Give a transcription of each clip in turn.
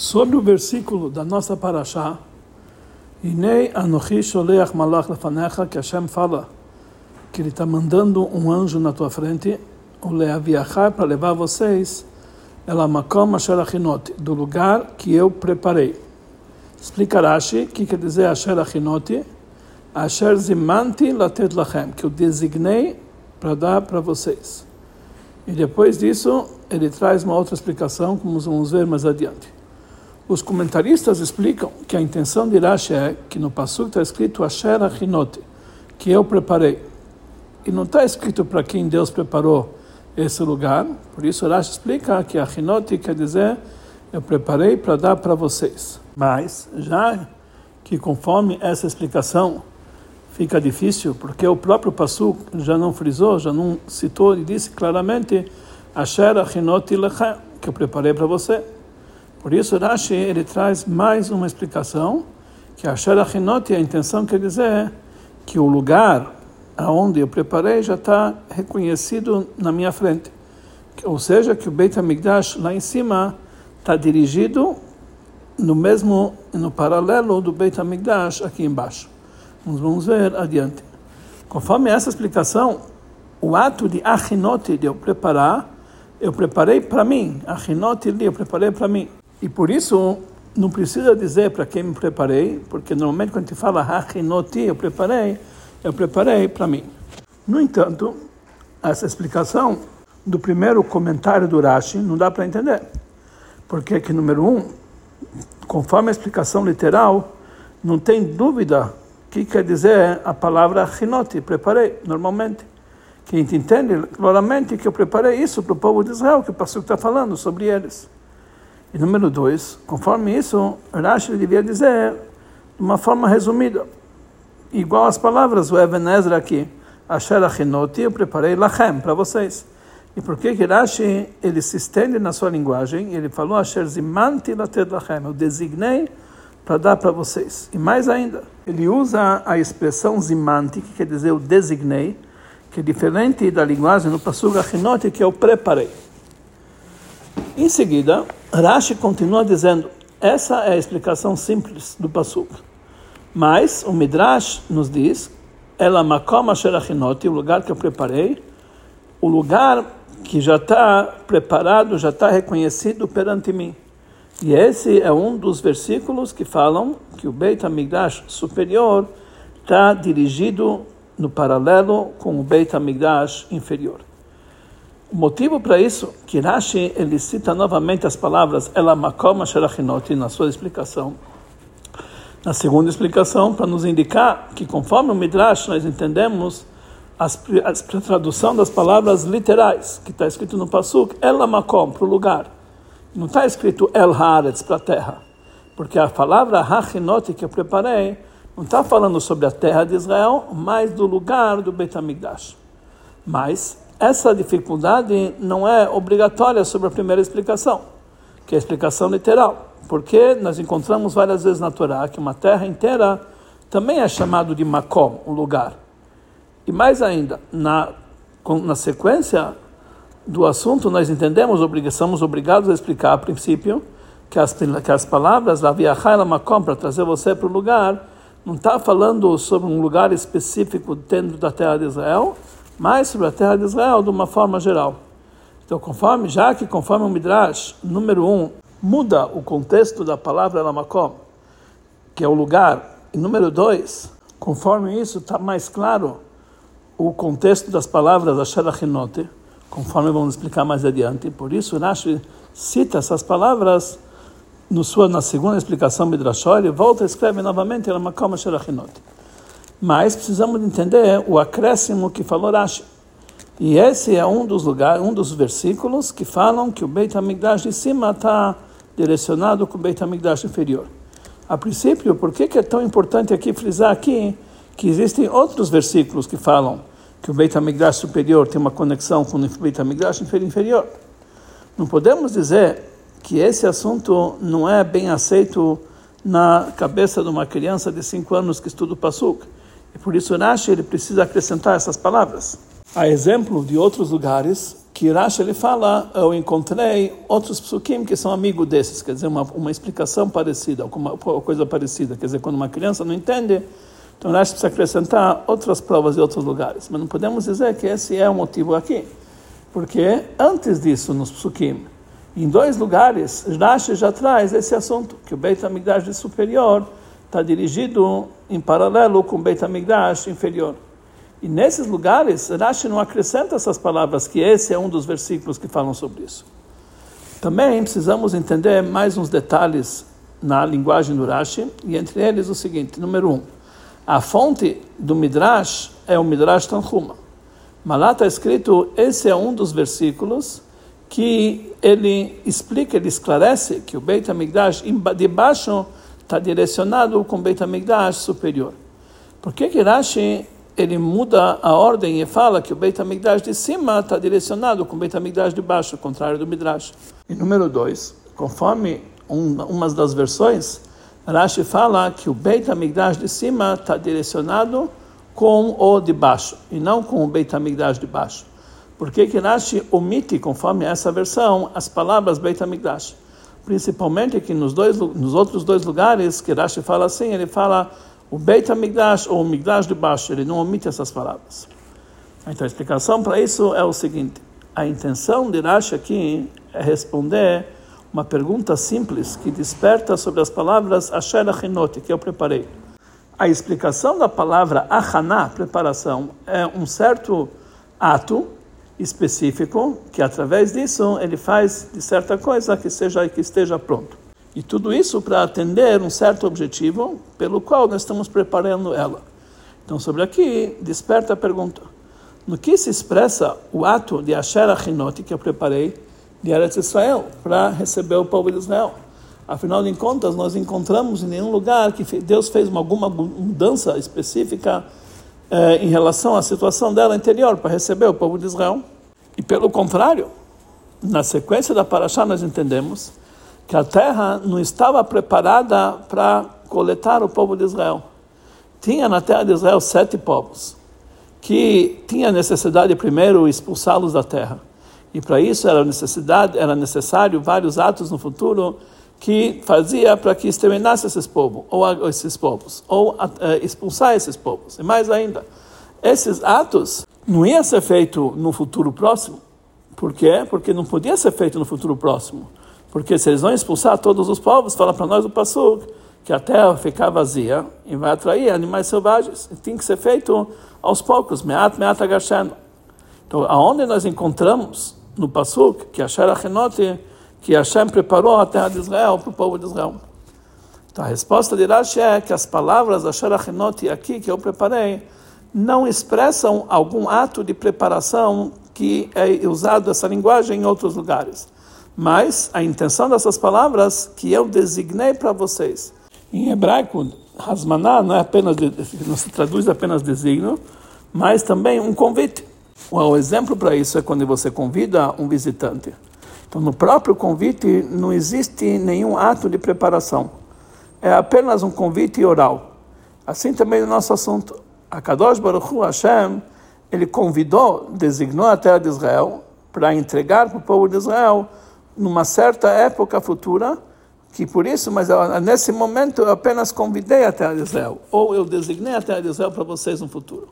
Sobre o versículo da nossa paraxá, Inei anochi sholeach malach lefanecha, que Hashem fala que ele está mandando um anjo na tua frente, o leaviachar para levar vocês ela makom asher do lugar que eu preparei. Explica Rashi, que quer dizer asher achinoti, asher zimanti latet lachem, que eu designei para dar para vocês. E depois disso, ele traz uma outra explicação, como vamos ver mais adiante. Os comentaristas explicam que a intenção de Rashi é que no Passuk está escrito Asher Achinote, que eu preparei. E não está escrito para quem Deus preparou esse lugar. Por isso Rashi explica que Achinote quer dizer eu preparei para dar para vocês. Mas, já que conforme essa explicação fica difícil, porque o próprio Passuk já não frisou, já não citou e disse claramente Asher Achinote Lechem, que eu preparei para você. Por isso, Rashi ele traz mais uma explicação que a Sherachinot, a intenção quer dizer que o lugar aonde eu preparei já está reconhecido na minha frente. Ou seja, que o Beit HaMikdash lá em cima está dirigido no mesmo, no paralelo do Beit HaMikdash aqui embaixo. Vamos ver adiante. Conforme essa explicação, o ato de Achinot, de eu preparar, eu preparei para mim. Achinot, eu preparei para mim. E por isso, não precisa dizer para quem me preparei, porque normalmente quando a gente fala Hachinoti, eu preparei, eu preparei para mim. No entanto, essa explicação do primeiro comentário do Rashi não dá para entender. Porque que número um, conforme a explicação literal, não tem dúvida que quer dizer a palavra Hinoti, preparei, normalmente. Que a gente entende claramente que eu preparei isso para o povo de Israel, que o pastor está falando sobre eles. E número dois, conforme isso, Rashi devia dizer de uma forma resumida, igual as palavras, o Ebenezer aqui, Asher Achinoti, eu preparei Lachem, para vocês. E por que que Rashi, ele se estende na sua linguagem, ele falou Asher Zimanti Lated Lachem, eu designei para dar para vocês. E mais ainda, ele usa a expressão Zimanti, que quer dizer eu designei, que é diferente da linguagem no Passuga Achinoti, que eu preparei. Em seguida, Rashi continua dizendo, essa é a explicação simples do Pasuk. Mas o Midrash nos diz, ela makom asherachinoti, o lugar que eu preparei, o lugar que já está preparado, já está reconhecido perante mim. E esse é um dos versículos que falam que o Beit HaMikdash superior está dirigido no paralelo com o Beit HaMikdash inferior. O motivo para isso, que Rashi ele cita novamente as palavras Ela Makom Asherachinoti na sua explicação. Na segunda explicação, para nos indicar que conforme o Midrash nós entendemos as, a tradução das palavras literais, que está escrito no Pasuk, Ela Makom, para o lugar. Não está escrito El Haaretz, para a terra. Porque a palavra Hachinoti que eu preparei não está falando sobre a terra de Israel, mas do lugar do Beit HaMikdash. Mas essa dificuldade não é obrigatória sobre a primeira explicação, que é a explicação literal, porque nós encontramos várias vezes na Torá que uma terra inteira também é chamado de Makom, um lugar. E mais ainda, na, na sequência do assunto, nós entendemos, somos obrigados a explicar a princípio que as, que as palavras makom para trazer você para o lugar não está falando sobre um lugar específico dentro da terra de Israel, mas sobre a terra de Israel de uma forma geral. Então, conforme, já que conforme o Midrash, número um, muda o contexto da palavra Lamakom, que é o lugar, e número dois, conforme isso está mais claro o contexto das palavras Asher Achinote, conforme vamos explicar mais adiante. Por isso, Rashi cita essas palavras no sua, na segunda explicação Midrashol, e volta e escreve novamente Lamakom Asher Achinote. Mas precisamos entender o acréscimo que falou Rashi. E esse é um dos lugares, um dos versículos que falam que o Beit HaMikdash de cima está direcionado com o Beit HaMikdash inferior. A princípio, por que, é tão importante aqui frisar aqui que existem outros versículos que falam que o Beit HaMikdash superior tem uma conexão com o Beit HaMikdash inferior? Não podemos dizer que esse assunto não é bem aceito na cabeça de uma criança de 5 anos que estuda o Pasuk. E por isso Rashi ele precisa acrescentar essas palavras. A exemplo de outros lugares que Rashi ele fala, eu encontrei outros psukim que são amigos desses, quer dizer, uma, uma explicação parecida, alguma coisa parecida, quer dizer, quando uma criança não entende, então Rashi precisa acrescentar outras provas de outros lugares, mas não podemos dizer que esse é o motivo aqui, porque antes disso, nos psukim, em dois lugares, Rashi já traz esse assunto, que o Beit HaMikdash superior está dirigido em paralelo com Beit HaMikdash inferior. E nesses lugares, Rashi não acrescenta essas palavras, que esse é um dos versículos que falam sobre isso. Também precisamos entender mais uns detalhes na linguagem do Rashi, e entre eles o seguinte: número um, a fonte do Midrash é o Midrash Tanhuma. Mas lá está escrito, esse é um dos versículos que ele explica, ele esclarece que o Beit HaMikdash de baixo está direcionado com Beit HaMikdash superior. Por que que Rashi ele muda a ordem e fala que o Beit HaMikdash de cima está direcionado com o Beit de baixo, ao contrário do Midrash. E número dois, conforme um, uma das versões, Rashi fala que o Beit HaMikdash de cima está direcionado com o de baixo, e não com o Beit HaMikdash de baixo. Por que que Rashi omite, conforme essa versão, as palavras Beit HaMikdash? Principalmente que nos, dois, nos outros dois lugares que Rashi fala assim, ele fala o Beit HaMikdash ou o Migdash de baixo, ele não omite essas palavras. Então a explicação para isso é o seguinte: a intenção de Rashi aqui é responder uma pergunta simples que desperta sobre as palavras Asher Achinot, que eu preparei. A explicação da palavra Achaná, preparação, é um certo ato específico que através disso ele faz de certa coisa que seja que esteja pronto. E tudo isso para atender um certo objetivo pelo qual nós estamos preparando ela. Então, sobre aqui, desperta a pergunta: no que se expressa o ato de Asher Achinot que eu preparei de Eretz Israel para receber o povo de Israel? Afinal de contas, nós encontramos em nenhum lugar que Deus fez uma, alguma mudança específica eh, em relação à situação dela interior para receber o povo de Israel. E pelo contrário, na sequência da Parashá nós entendemos que a terra não estava preparada para coletar o povo de Israel. Tinha na terra de Israel sete povos, que tinha necessidade primeiro expulsá-los da terra. E para isso era necessidade, era necessário vários atos no futuro que fazia para que exterminasse esses povos, ou esses povos, ou uh, expulsar esses povos. E mais ainda, esses atos não iam ser feitos no futuro próximo. Por quê? Porque não podia ser feito no futuro próximo. Porque se eles vão expulsar todos os povos, fala para nós o Passuk, que a terra ficar vazia e vai atrair animais selvagens. E tem que ser feito aos poucos, meat, meat agasheno. Então, aonde nós encontramos no Passuk, que Asher Achenoti, que Hashem preparou a terra de Israel para o povo de Israel. Então, a resposta de Rashi é que as palavras Asher Achenoti aqui, que eu preparei, não expressam algum ato de preparação que é usado essa linguagem em outros lugares. Mas a intenção dessas palavras que eu designei para vocês. Em hebraico, Hasmaná não é apenas não se traduz apenas designo, mas também um convite. O exemplo para isso é quando você convida um visitante. Então, no próprio convite não existe nenhum ato de preparação. É apenas um convite oral. Assim também no nosso assunto. A Kadosh Baruch Hu Hashem, ele convidou, designou a terra de Israel para entregar para o povo de Israel numa certa época futura, que por isso, mas nesse momento eu apenas convidei a terra de Israel, ou eu designei a terra de Israel para vocês no futuro.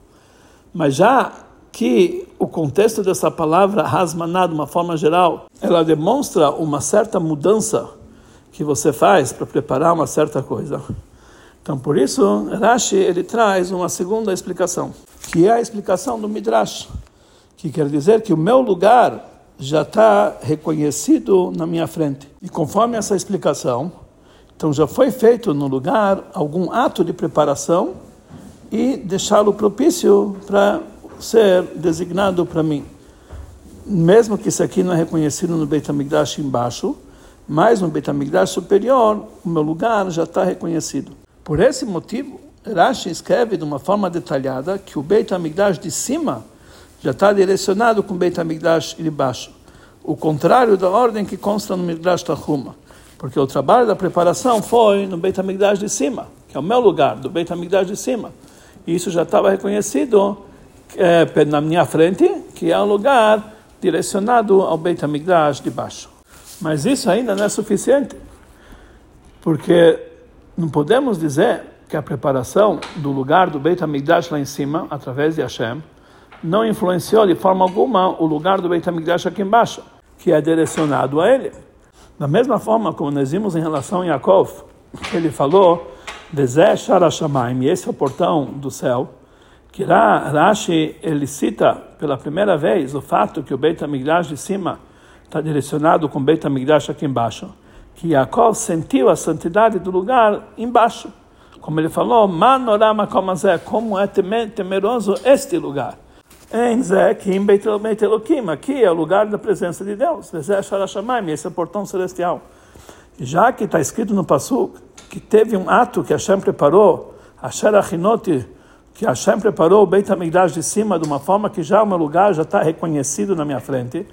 Mas já que o contexto dessa palavra, rasmaná, de uma forma geral, ela demonstra uma certa mudança que você faz para preparar uma certa coisa. Então, por isso, Rashi ele traz uma segunda explicação, que é a explicação do Midrash, que quer dizer que o meu lugar já está reconhecido na minha frente. E conforme essa explicação, então já foi feito no lugar algum ato de preparação e deixá-lo propício para ser designado para mim. Mesmo que isso aqui não é reconhecido no Beit HaMikdash embaixo, mas no Beit HaMikdash superior, o meu lugar já está reconhecido. Por esse motivo, Rashi escreve de uma forma detalhada que o Beit HaMikdash de cima já está direcionado com o Beit HaMikdash de baixo. O contrário da ordem que consta no Midrash Tahuma. Porque o trabalho da preparação foi no Beit HaMikdash de cima, que é o meu lugar, do Beit HaMikdash de cima. E isso já estava reconhecido é, na minha frente, que é um lugar direcionado ao Beit HaMikdash de baixo. Mas isso ainda não é suficiente, porque não podemos dizer que a preparação do lugar do Beit HaMikdash lá em cima, através de Hashem, não influenciou de forma alguma o lugar do Beit HaMikdash aqui embaixo, que é direcionado a ele. Da mesma forma como nós vimos em relação a Yaakov, ele falou, Arashamaim, esse é o portão do céu, que Rashi ele cita pela primeira vez o fato que o Beit HaMikdash de cima está direcionado com o Beit HaMikdash aqui embaixo, que Yaakov sentiu a santidade do lugar embaixo. Como ele falou, Manorama como é temeroso este lugar. Em Zekim Beit Elohim, aqui é o lugar da presença de Deus. Esse é o portão celestial. Já que está escrito no Passuk que teve um ato que Hashem preparou, Asher Achinoti, que Hashem preparou o Beit HaMikdash de cima de uma forma que já o meu lugar já está reconhecido na minha frente,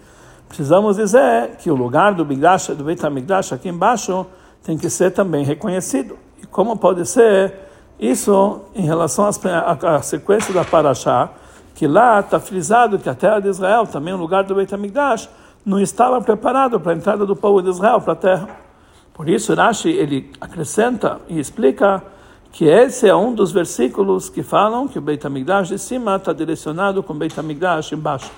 precisamos dizer que o lugar do, Migdash, do Beit HaMikdash aqui embaixo tem que ser também reconhecido. E como pode ser isso em relação à sequência da Parashá, que lá está frisado que a terra de Israel, também o lugar do Beit HaMikdash, não estava preparado para a entrada do povo de Israel para a terra. Por isso, Rashi ele acrescenta e explica que esse é um dos versículos que falam que o Beit HaMikdash de cima está direcionado com o Beit HaMikdash embaixo.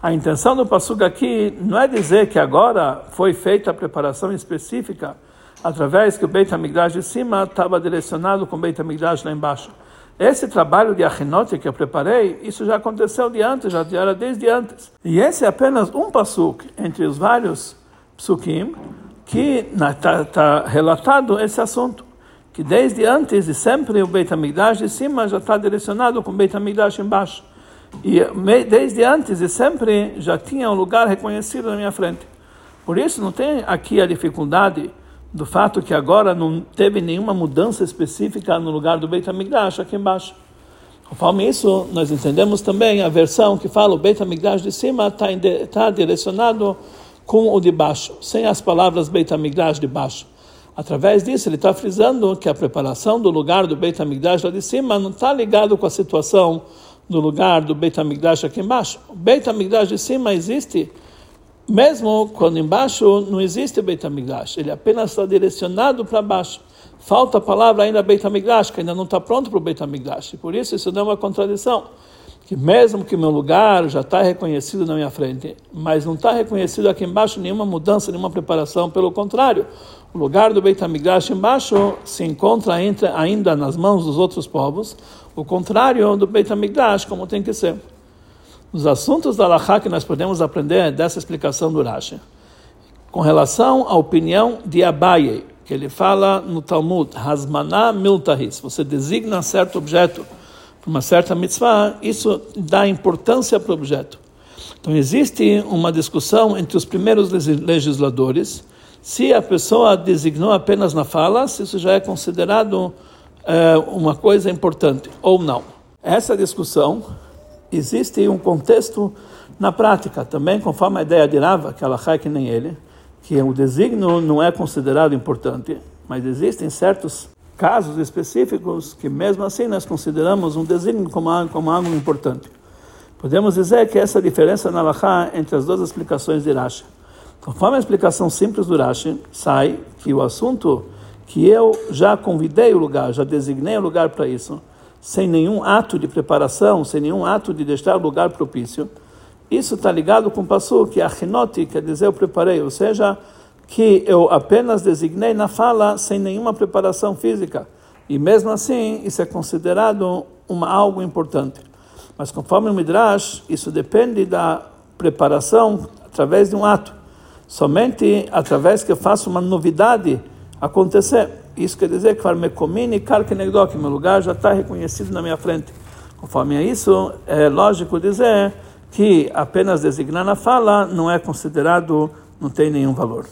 A intenção do Passuga aqui não é dizer que agora foi feita a preparação específica através que o Beit HaMikdash de cima estava direcionado com o Beit HaMikdash lá embaixo. Esse trabalho de Achinote que eu preparei, isso já aconteceu de antes, já era desde antes. E esse é apenas um pasuk entre os vários psukim que está tá relatado esse assunto que desde antes e sempre o Beit HaMikdash de cima já está direcionado com o Beit HaMikdash embaixo. E desde antes e sempre já tinha um lugar reconhecido na minha frente. Por isso não tem aqui a dificuldade do fato que agora não teve nenhuma mudança específica no lugar do Beit HaMikdash aqui embaixo. Conforme isso, nós entendemos também a versão que fala o Beit HaMikdash de cima está tá direcionado com o de baixo, sem as palavras Beit HaMikdash de baixo. Através disso, ele está frisando que a preparação do lugar do Beit HaMikdash lá de cima não está ligado com a situação do lugar do Beit HaMikdash aqui embaixo. O Beit HaMikdash de cima existe, mesmo quando embaixo não existe o Beit HaMikdash. Ele apenas está direcionado para baixo. Falta a palavra ainda Beit HaMikdash, que ainda não está pronto para o Beit HaMikdash. Por isso, isso é uma contradição que mesmo que o meu lugar já está reconhecido na minha frente, mas não está reconhecido aqui embaixo nenhuma mudança, nenhuma preparação, pelo contrário, o lugar do Beit HaMikdash embaixo se encontra ainda nas mãos dos outros povos, o contrário do Beit HaMikdash, como tem que ser. Os assuntos da Laha que nós podemos aprender dessa explicação do Rashi, com relação à opinião de Abaye, que ele fala no Talmud, Hasmaná Miltahis, você designa certo objeto, uma certa mitzvah, isso dá importância para o objeto. Então existe uma discussão entre os primeiros legisladores se a pessoa designou apenas na fala, se isso já é considerado é, uma coisa importante ou não. Essa discussão existe um contexto na prática também, conforme a ideia de Rava, que ela é que nem ele, que o designo não é considerado importante, mas existem certos casos específicos que mesmo assim nós consideramos um desígnio como, como algo importante. Podemos dizer que essa diferença na Laha entre as duas explicações de Rashi. Conforme a explicação simples do Rashi, sai que o assunto que eu já convidei o lugar, já designei o lugar para isso, sem nenhum ato de preparação, sem nenhum ato de deixar o lugar propício, isso está ligado com o passo que a chinoti, quer dizer, eu preparei, ou seja, que eu apenas designei na fala sem nenhuma preparação física. E mesmo assim, isso é considerado uma, algo importante. Mas conforme o Midrash, isso depende da preparação através de um ato. Somente através que eu faço uma novidade acontecer. Isso quer dizer que Farmecomini Karkenegdok, meu lugar já está reconhecido na minha frente. Conforme isso, é lógico dizer que apenas designar na fala não é considerado, não tem nenhum valor.